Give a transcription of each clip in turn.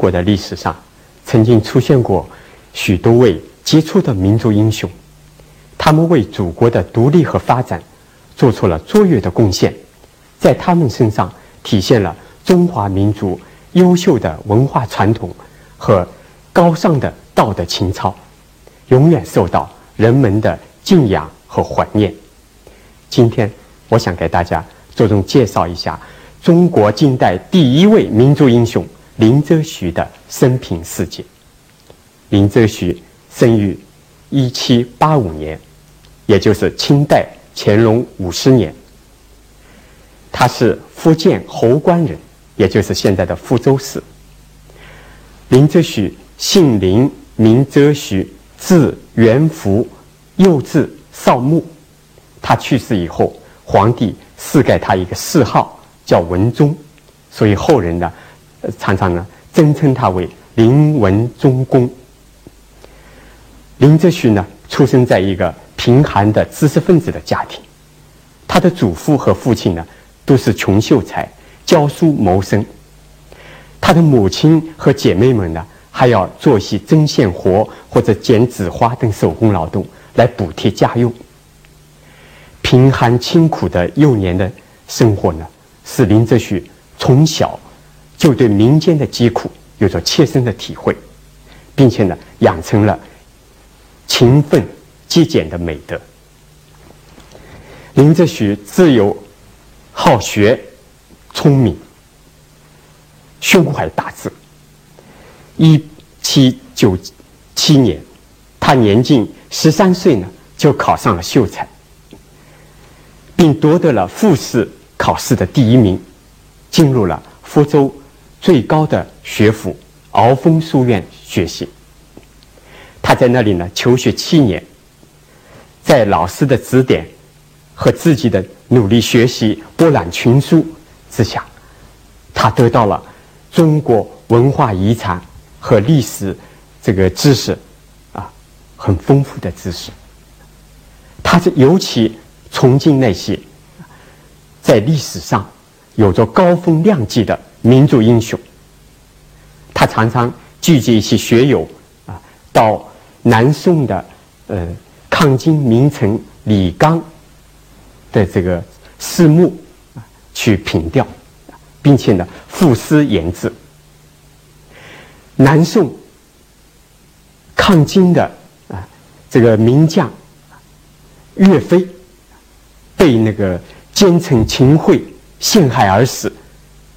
国的历史上，曾经出现过许多位杰出的民族英雄，他们为祖国的独立和发展做出了卓越的贡献，在他们身上体现了中华民族优秀的文化传统和高尚的道德情操，永远受到人们的敬仰和怀念。今天，我想给大家着重介绍一下中国近代第一位民族英雄。林则徐的生平事迹。林则徐生于一七八五年，也就是清代乾隆五十年。他是福建侯官人，也就是现在的福州市。林则徐姓林，名则徐，字元福，又字少穆。他去世以后，皇帝赐给他一个谥号，叫文忠，所以后人呢。常常呢，尊称他为林文忠公。林则徐呢，出生在一个贫寒的知识分子的家庭，他的祖父和父亲呢，都是穷秀才，教书谋生。他的母亲和姐妹们呢，还要做些针线活或者剪纸花等手工劳动来补贴家用。贫寒清苦的幼年的生活呢，使林则徐从小。就对民间的疾苦有着切身的体会，并且呢，养成了勤奋节俭的美德。林则徐自幼好学、聪明、胸怀大志。一七九七年，他年仅十三岁呢，就考上了秀才，并夺得了复试考试的第一名，进入了福州。最高的学府鳌峰书院学习，他在那里呢求学七年，在老师的指点和自己的努力学习、博览群书之下，他得到了中国文化遗产和历史这个知识啊很丰富的知识。他是尤其崇敬那些在历史上有着高风亮节的。民族英雄，他常常聚集一些学友啊，到南宋的呃抗金名臣李纲的这个寺墓啊去凭吊，并且呢赋诗言志。南宋抗金的啊这个名将岳飞被那个奸臣秦桧陷害而死。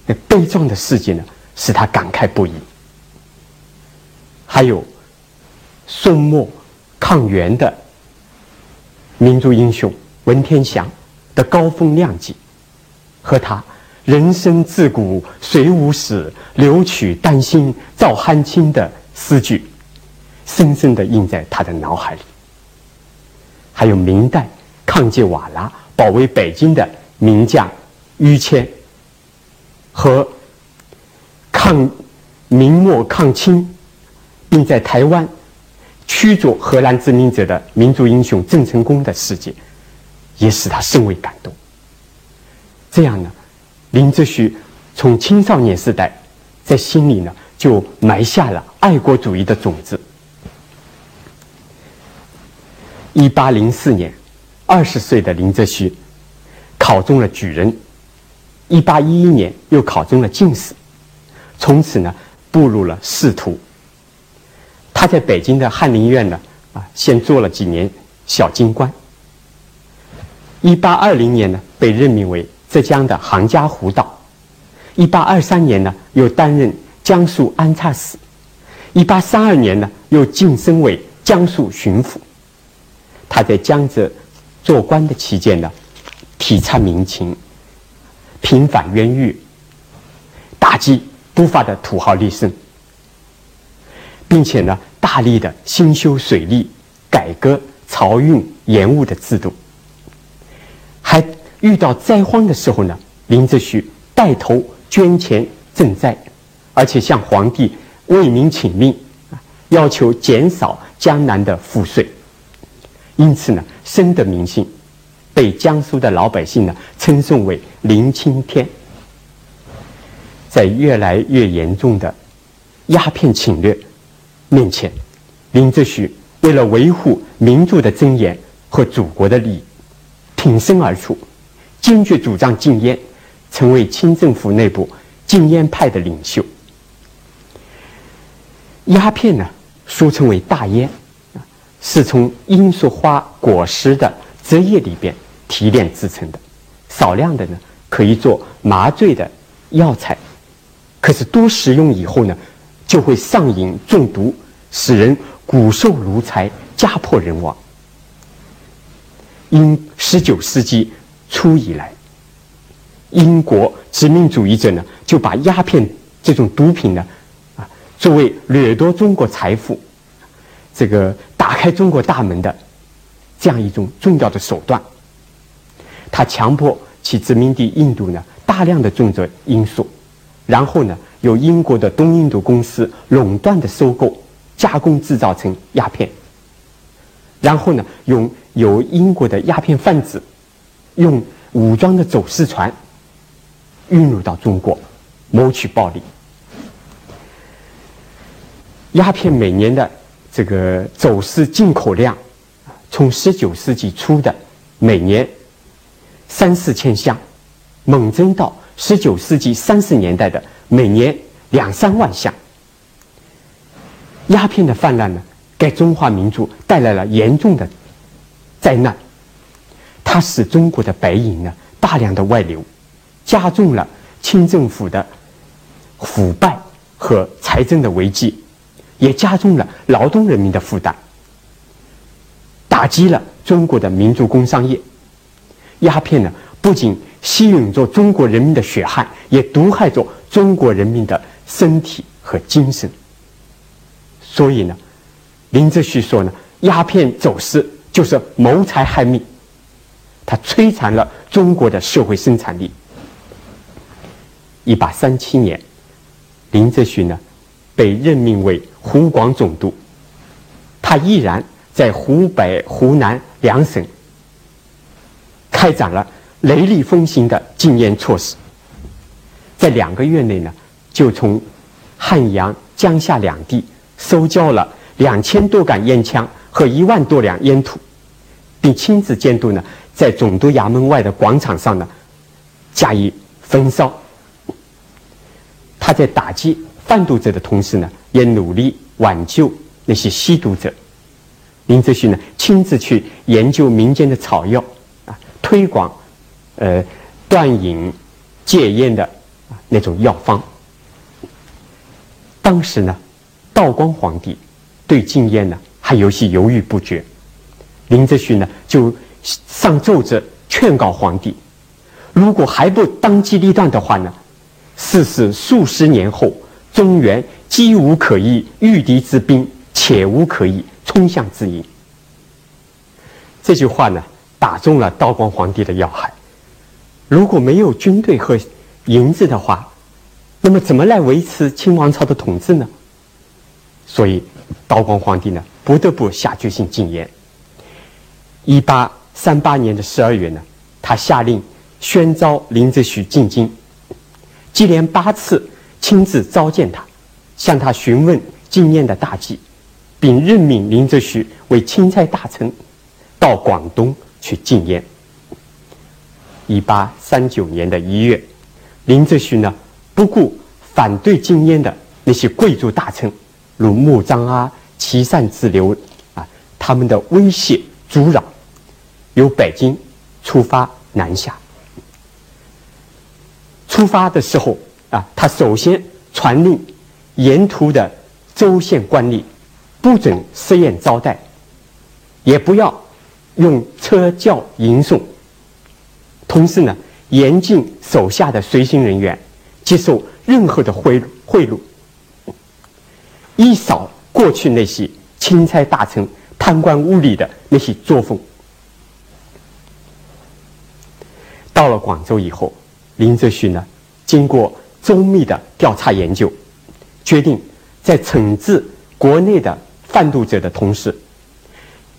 那悲壮的事迹呢，使他感慨不已。还有宋末抗元的民族英雄文天祥的高风亮节，和他“人生自古谁无死，留取丹心照汗青”的诗句，深深的印在他的脑海里。还有明代抗击瓦剌、保卫北京的名将于谦。和抗明末抗清，并在台湾驱逐荷兰殖民者的民族英雄郑成功的事迹，也使他甚为感动。这样呢，林则徐从青少年时代在心里呢就埋下了爱国主义的种子。一八零四年，二十岁的林则徐考中了举人。一八一一年，又考中了进士，从此呢，步入了仕途。他在北京的翰林院呢，啊，先做了几年小京官。一八二零年呢，被任命为浙江的杭嘉湖道。一八二三年呢，又担任江苏安察使。一八三二年呢，又晋升为江苏巡抚。他在江浙做官的期间呢，体察民情。平反冤狱，打击不法的土豪劣绅，并且呢，大力的兴修水利，改革漕运盐务的制度。还遇到灾荒的时候呢，林则徐带头捐钱赈灾，而且向皇帝为民请命，要求减少江南的赋税，因此呢，深得民心。被江苏的老百姓呢称颂为“林青天”。在越来越严重的鸦片侵略面前，林则徐为了维护民族的尊严和祖国的利益，挺身而出，坚决主张禁烟，成为清政府内部禁烟派的领袖。鸦片呢，俗称为大烟，是从罂粟花果实的汁液里边提炼制成的，少量的呢可以做麻醉的药材，可是多食用以后呢，就会上瘾中毒，使人骨瘦如柴，家破人亡。因十九世纪初以来，英国殖民主义者呢就把鸦片这种毒品呢。啊作为掠夺中国财富、这个打开中国大门的这样一种重要的手段，他强迫其殖民地印度呢大量的种植罂粟，然后呢由英国的东印度公司垄断的收购、加工制造成鸦片，然后呢用由英国的鸦片贩子用武装的走私船运入到中国，谋取暴利。鸦片每年的这个走私进口量，从十九世纪初的每年三四千箱，猛增到十九世纪三十年代的每年两三万箱。鸦片的泛滥呢，给中华民族带来了严重的灾难。它使中国的白银呢大量的外流，加重了清政府的腐败和财政的危机。也加重了劳动人民的负担，打击了中国的民族工商业。鸦片呢，不仅吸引着中国人民的血汗，也毒害着中国人民的身体和精神。所以呢，林则徐说呢，鸦片走私就是谋财害命，它摧残了中国的社会生产力。一八三七年，林则徐呢，被任命为。湖广总督，他依然在湖北、湖南两省开展了雷厉风行的禁烟措施。在两个月内呢，就从汉阳、江夏两地收缴了两千多杆烟枪和一万多两烟土，并亲自监督呢，在总督衙门外的广场上呢加以焚烧。他在打击贩毒者的同时呢。也努力挽救那些吸毒者。林则徐呢，亲自去研究民间的草药，推广，呃，断瘾、戒烟的那种药方。当时呢，道光皇帝对禁烟呢还有些犹豫不决。林则徐呢就上奏折劝告皇帝，如果还不当机立断的话呢，事是数十年后，中原。机无可依御敌之兵，且无可依冲向之营。这句话呢，打中了道光皇帝的要害。如果没有军队和银子的话，那么怎么来维持清王朝的统治呢？所以，道光皇帝呢，不得不下决心禁烟。一八三八年的十二月呢，他下令宣召林则徐进京，接连八次亲自召见他。向他询问禁烟的大计，并任命林则徐为钦差大臣，到广东去禁烟。一八三九年的一月，林则徐呢不顾反对禁烟的那些贵族大臣，如穆彰阿、齐善之流啊，他们的威胁阻扰，由北京出发南下。出发的时候啊，他首先传令。沿途的州县官吏不准设宴招待，也不要用车轿迎送。同时呢，严禁手下的随行人员接受任何的贿赂贿赂，一扫过去那些钦差大臣贪官污吏的那些作风。到了广州以后，林则徐呢，经过周密的调查研究。决定在惩治国内的贩毒者的同时，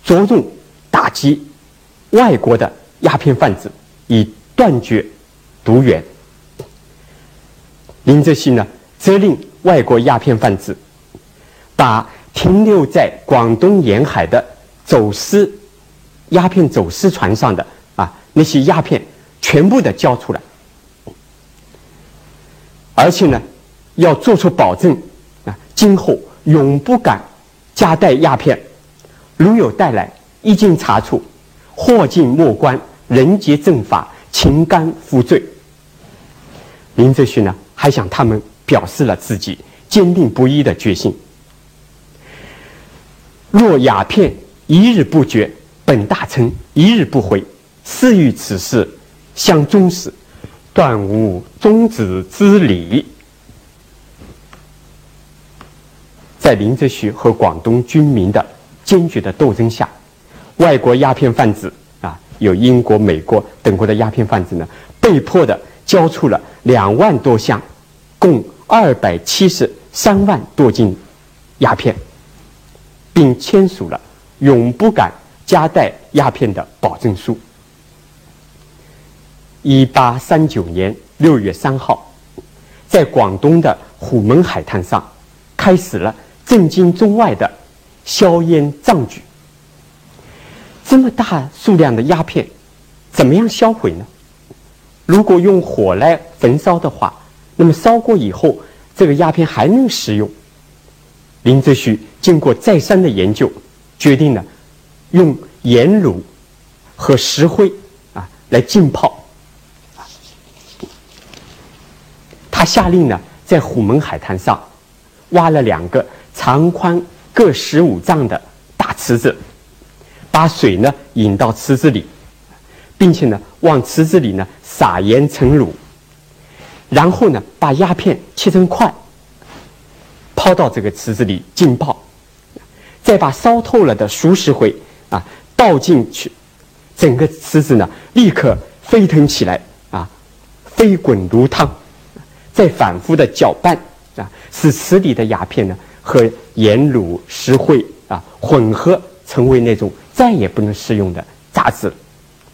着重打击外国的鸦片贩子，以断绝毒源。林则徐呢，责令外国鸦片贩子把停留在广东沿海的走私鸦片走私船上的啊那些鸦片全部的交出来，而且呢，要做出保证啊，今后永不敢夹带鸦片，如有带来，一经查处，祸尽莫关，人皆正法，情甘负罪。林则徐呢，还向他们表示了自己坚定不移的决心。若鸦片一日不绝，本大臣一日不回，誓与此事相终始，断无终止之理。在林则徐和广东军民的坚决的斗争下，外国鸦片贩子啊，有英国、美国等国的鸦片贩子呢，被迫的交出了两万多箱，共二百七十三万多斤鸦片。并签署了永不敢夹带鸦片的保证书。一八三九年六月三号，在广东的虎门海滩上，开始了震惊中外的硝烟壮举。这么大数量的鸦片，怎么样销毁呢？如果用火来焚烧的话，那么烧过以后，这个鸦片还能使用？林则徐经过再三的研究，决定呢，用盐卤和石灰啊来浸泡。他下令呢，在虎门海滩上挖了两个长宽各十五丈的大池子，把水呢引到池子里，并且呢往池子里呢撒盐成卤，然后呢把鸦片切成块。抛到这个池子里浸泡，再把烧透了的熟石灰啊倒进去，整个池子呢立刻沸腾起来啊，飞滚如汤。再反复的搅拌啊，使池里的鸦片呢和盐卤石灰啊混合，成为那种再也不能食用的渣子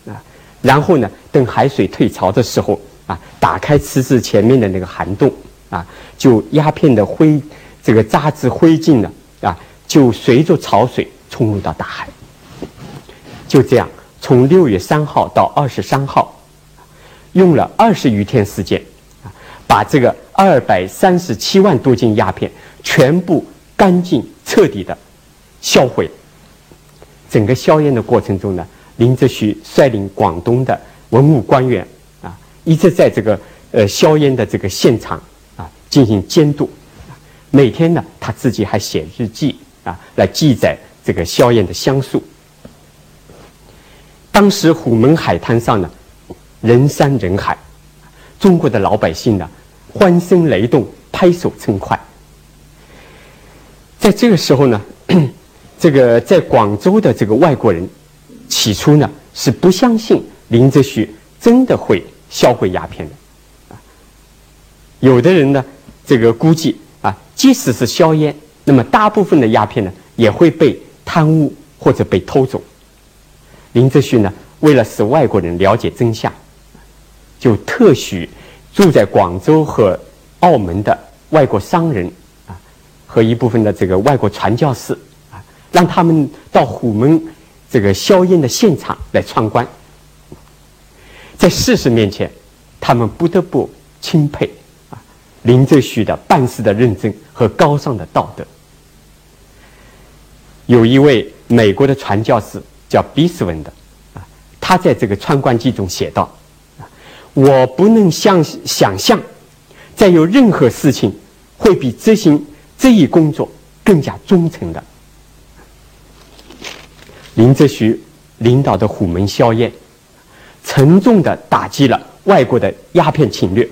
啊。然后呢，等海水退潮的时候啊，打开池子前面的那个涵洞啊，就鸦片的灰。这个渣质灰烬呢，啊，就随着潮水冲入到大海。就这样，从六月三号到二十三号，用了二十余天时间，啊，把这个二百三十七万多斤鸦片全部干净彻底的销毁。整个硝烟的过程中呢，林则徐率领广东的文武官员啊，一直在这个呃硝烟的这个现场啊进行监督。每天呢，他自己还写日记啊，来记载这个硝烟的香素。当时虎门海滩上呢，人山人海，中国的老百姓呢，欢声雷动，拍手称快。在这个时候呢，这个在广州的这个外国人，起初呢是不相信林则徐真的会销毁鸦片的，有的人呢，这个估计。啊，即使是硝烟，那么大部分的鸦片呢，也会被贪污或者被偷走。林则徐呢，为了使外国人了解真相，就特许住在广州和澳门的外国商人啊，和一部分的这个外国传教士，让他们到虎门这个硝烟的现场来参观。在事实面前，他们不得不钦佩啊。林则徐的办事的认真和高尚的道德，有一位美国的传教士叫比斯文的，啊，他在这个参观记中写道：“，我不能想想象，再有任何事情会比执行这一工作更加忠诚的。”林则徐领导的虎门销烟，沉重的打击了外国的鸦片侵略。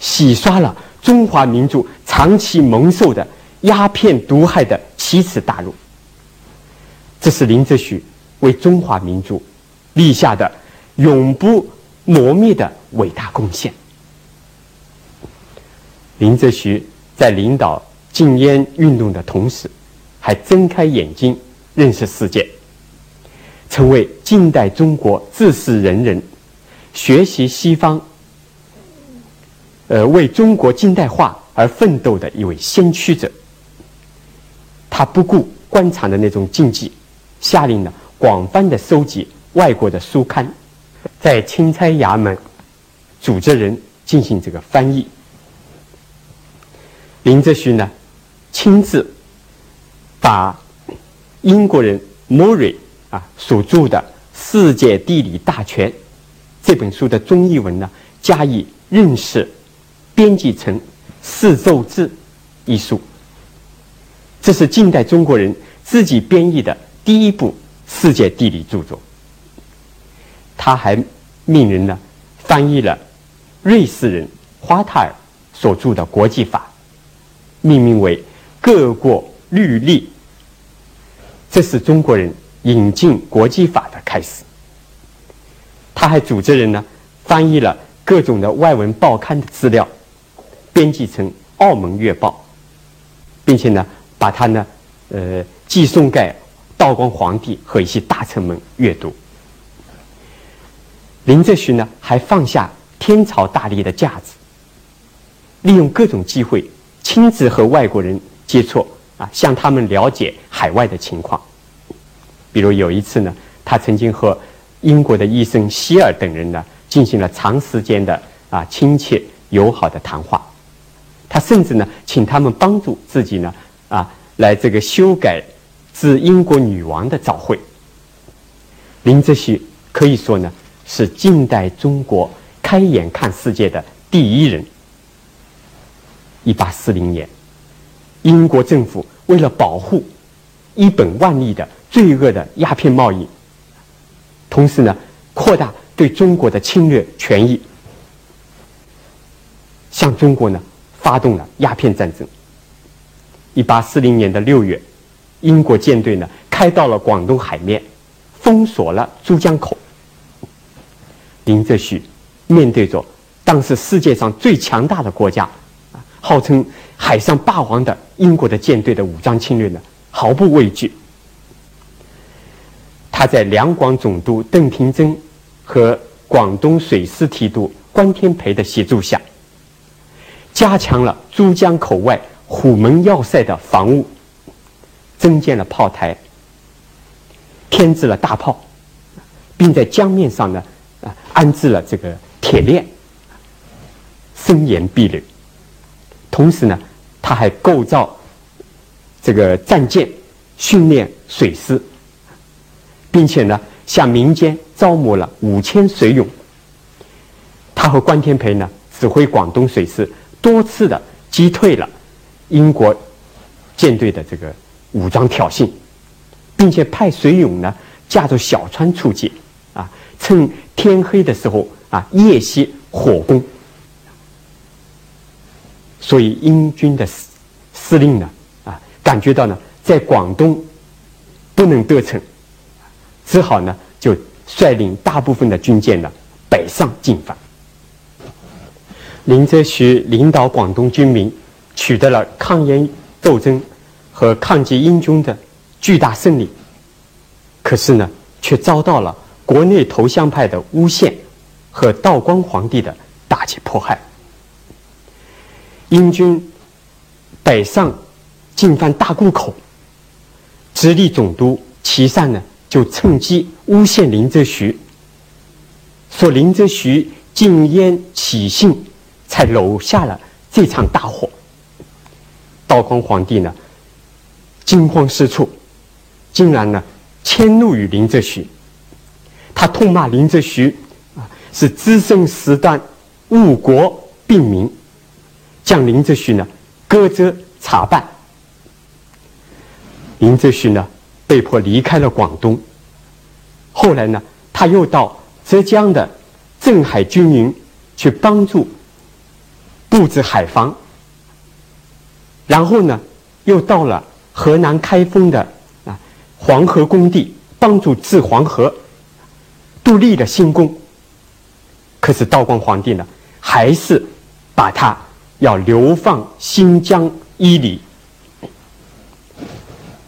洗刷了中华民族长期蒙受的鸦片毒害的奇耻大辱。这是林则徐为中华民族立下的永不磨灭的伟大贡献。林则徐在领导禁烟运动的同时，还睁开眼睛认识世界，成为近代中国志士仁人学习西方。呃，为中国近代化而奋斗的一位先驱者。他不顾官场的那种禁忌，下令呢广泛的收集外国的书刊，在钦差衙门组织人进行这个翻译。林则徐呢亲自把英国人莫瑞啊所著的《世界地理大全》这本书的中译文呢加以认识，编辑成《四奏志》一书。这是近代中国人自己编译的第一部世界地理著作。他还命人呢翻译了瑞士人花塔尔所著的《国际法》，命名为《各国律例》。这是中国人引进国际法的开始。他还组织人呢翻译了各种的外文报刊的资料，编辑成《澳门月报》，并且呢。把它呢，呃，寄送给道光皇帝和一些大臣们阅读。林则徐呢，还放下天朝大吏的架子，利用各种机会，亲自和外国人接触啊，向他们了解海外的情况。比如有一次呢，他曾经和英国的医生希尔等人呢，进行了长时间的啊亲切友好的谈话。他甚至呢，请他们帮助自己呢。啊，来这个修改致英国女王的早会。林则徐可以说呢，是近代中国开眼看世界的第一人。一八四零年，英国政府为了保护一本万利的罪恶的鸦片贸易，同时呢，扩大对中国的侵略权益，向中国呢发动了鸦片战争。一八四零年的六月，英国舰队呢开到了广东海面，封锁了珠江口。林则徐面对着当时世界上最强大的国家，号称海上霸王的英国的舰队的武装侵略呢，毫不畏惧。他在两广总督邓廷珍和广东水师提督关天培的协助下，加强了珠江口外。虎门要塞的防务，增建了炮台，添置了大炮，并在江面上呢啊安置了这个铁链，森严壁垒。同时呢，他还构造这个战舰，训练水师，并且呢向民间招募了五千水勇。他和关天培呢指挥广东水师，多次的击退了。英国舰队的这个武装挑衅，并且派水勇呢驾着小船出击，啊，趁天黑的时候啊夜袭火攻。所以英军的司司令呢啊感觉到呢在广东不能得逞，只好呢就率领大部分的军舰呢北上进犯。林则徐领导广东军民。取得了抗英斗争和抗击英军的巨大胜利，可是呢，却遭到了国内投降派的诬陷和道光皇帝的打击迫害。英军北上进犯大沽口，直隶总督齐善呢就趁机诬陷林则徐，说林则徐禁烟起信，才楼下了这场大火。道光皇帝呢，惊慌失措，竟然呢迁怒于林则徐。他痛骂林则徐啊是滋生事端、误国病民，将林则徐呢革责查办。林则徐呢被迫离开了广东。后来呢，他又到浙江的镇海军营去帮助布置海防。然后呢，又到了河南开封的啊黄河工地，帮助治黄河，都立了新功。可是道光皇帝呢，还是把他要流放新疆伊犁。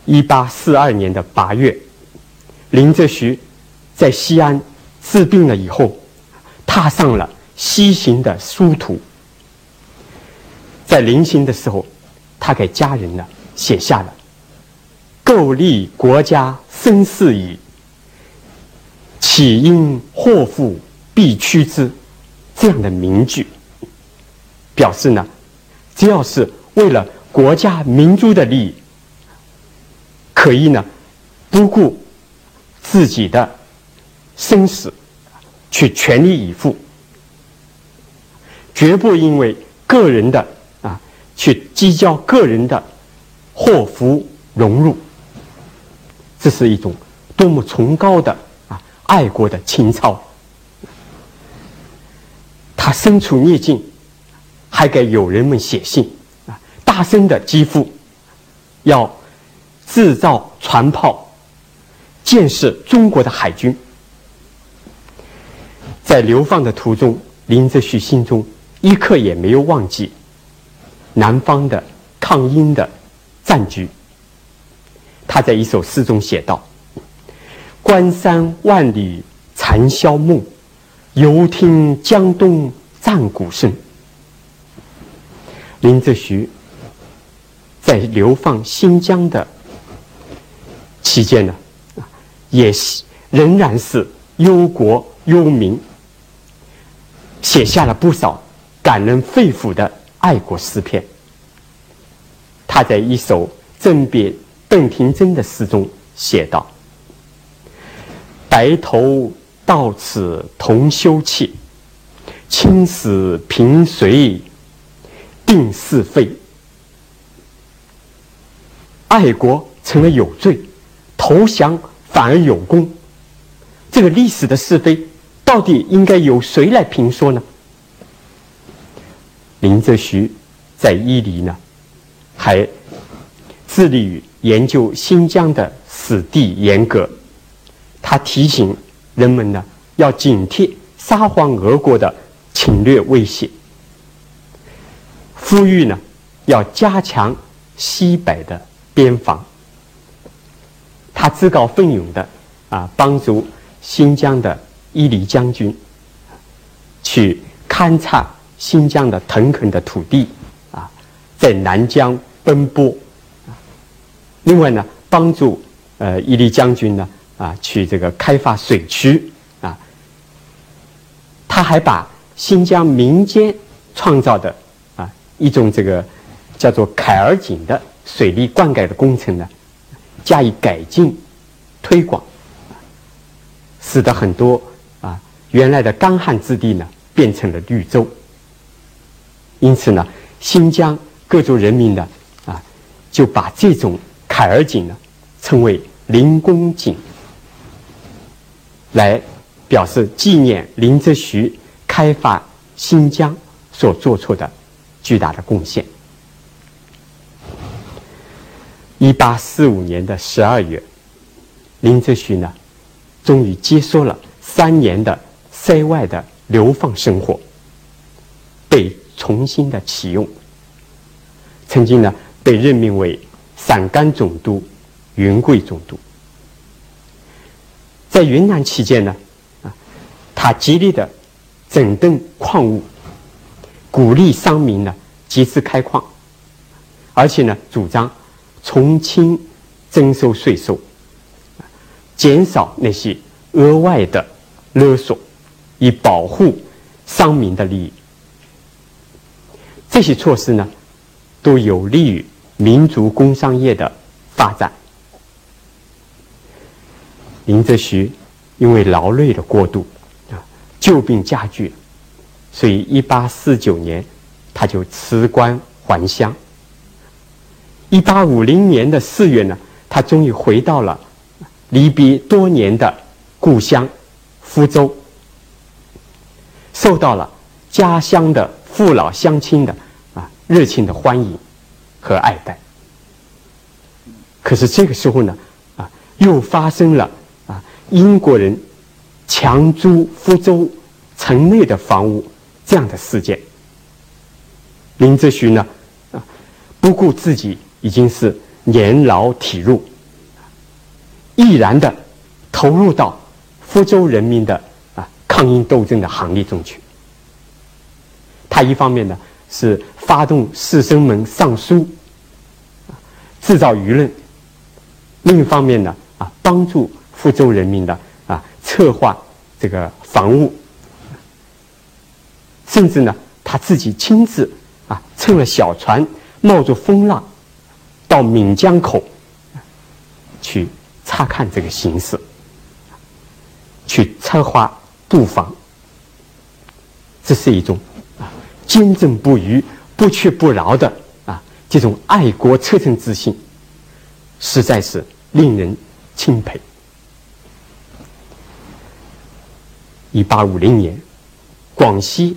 一八四二年的八月，林则徐在西安治病了以后，踏上了西行的殊途。在临行的时候。他给家人呢写下了：“构立国家生事矣，岂因祸福必趋之？这样的名句，表示呢，只要是为了国家民族的利益，可以呢，不顾自己的生死，去全力以赴，绝不因为个人的啊，去计较个人的祸福荣辱。这是一种多么崇高的啊爱国的情操！他身处逆境，还给友人们写信啊，大声的疾呼，要制造船炮，建设中国的海军。在流放的途中，林则徐心中一刻也没有忘记南方的抗英的战局。他在一首诗中写道：“关山万里残宵梦。”犹听江东战鼓声。林则徐在流放新疆的期间呢，也仍然是忧国忧民，写下了不少感人肺腑的爱国诗篇。他在一首赠别邓廷桢的诗中写道：“白头。”到此同休憩，青史平随定是非。爱国成了有罪，投降反而有功。这个历史的是非，到底应该由谁来评说呢？林则徐在伊犁呢，还致力于研究新疆的史地沿革，他提醒。人们呢要警惕沙皇俄国的侵略威胁，呼吁呢要加强西北的边防。他自告奋勇的啊帮助新疆的伊犁将军去勘察新疆的腾垦的土地啊，在南疆奔波。另外呢，帮助呃伊犁将军呢。啊，去这个开发水区啊，他还把新疆民间创造的一种这个叫做凯尔井的水利灌溉的工程呢，加以改进推广，使得很多啊原来的干旱之地呢变成了绿洲。因此呢，新疆各族人民呢啊就把这种凯尔井呢称为灵公井。来表示纪念林则徐开发新疆所做出的巨大的贡献。一八四五年的十二月，林则徐呢，终于结束了三年的塞外的流放生活，被重新的启用。曾经呢，被任命为陕甘总督、云贵总督。在云南期间呢，啊，他极力的整顿矿物，鼓励商民呢集资开矿，而且呢主张从轻征收税收，减少那些额外的勒索，以保护商民的利益。这些措施呢，都有利于民族工商业的发展。林则徐因为劳累的过度，啊，旧病加剧，所以一八四九年他就辞官还乡。一八五零年的四月呢，他终于回到了离别多年的故乡福州，受到了家乡的父老乡亲的啊热情的欢迎和爱戴。可是这个时候呢，啊，又发生了啊。英国人强租福州城内的房屋，这样的事件，林则徐呢，啊，不顾自己已经是年老体弱，毅然的投入到福州人民的啊抗英斗争的行列中去。他一方面呢是发动士绅们上书，制造舆论，另一方面呢，啊，帮助福州人民的啊策划这个防务，甚至呢，他自己亲自啊乘了小船，冒着风浪，到闽江口去查看这个形势，去策划布防。这是一种啊坚贞不渝、不屈不挠的啊这种爱国赤诚之心，实在是令人钦佩。一八五零年，广西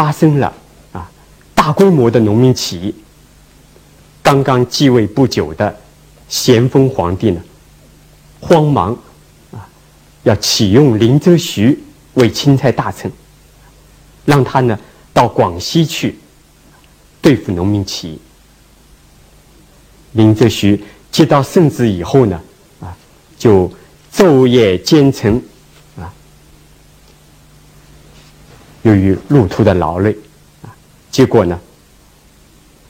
发生了啊大规模的农民起义。刚刚继位不久的咸丰皇帝呢，慌忙啊要启用林则徐为钦差大臣。让他呢到广西去对付农民起义。林则徐接到圣旨以后呢，啊，就昼夜兼程，啊，由于路途的劳累，啊，结果呢，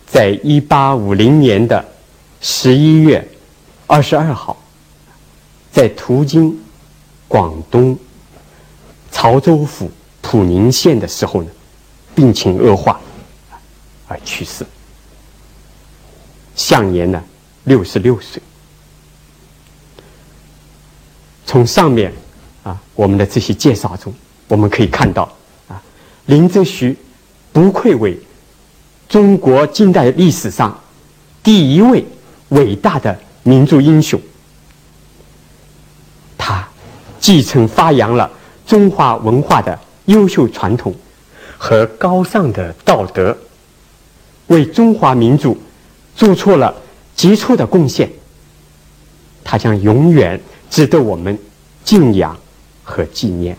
在一八五零年的十一月二十二号，在途经广东潮州府。普宁县的时候呢，病情恶化，而去世，享年呢六十六岁。从上面啊，我们的这些介绍中，我们可以看到，林则徐不愧为中国近代历史上第一位伟大的民族英雄。他继承发扬了中华文化的。优秀传统和高尚的道德，为中华民族做出了杰出的贡献。他将永远值得我们敬仰和纪念。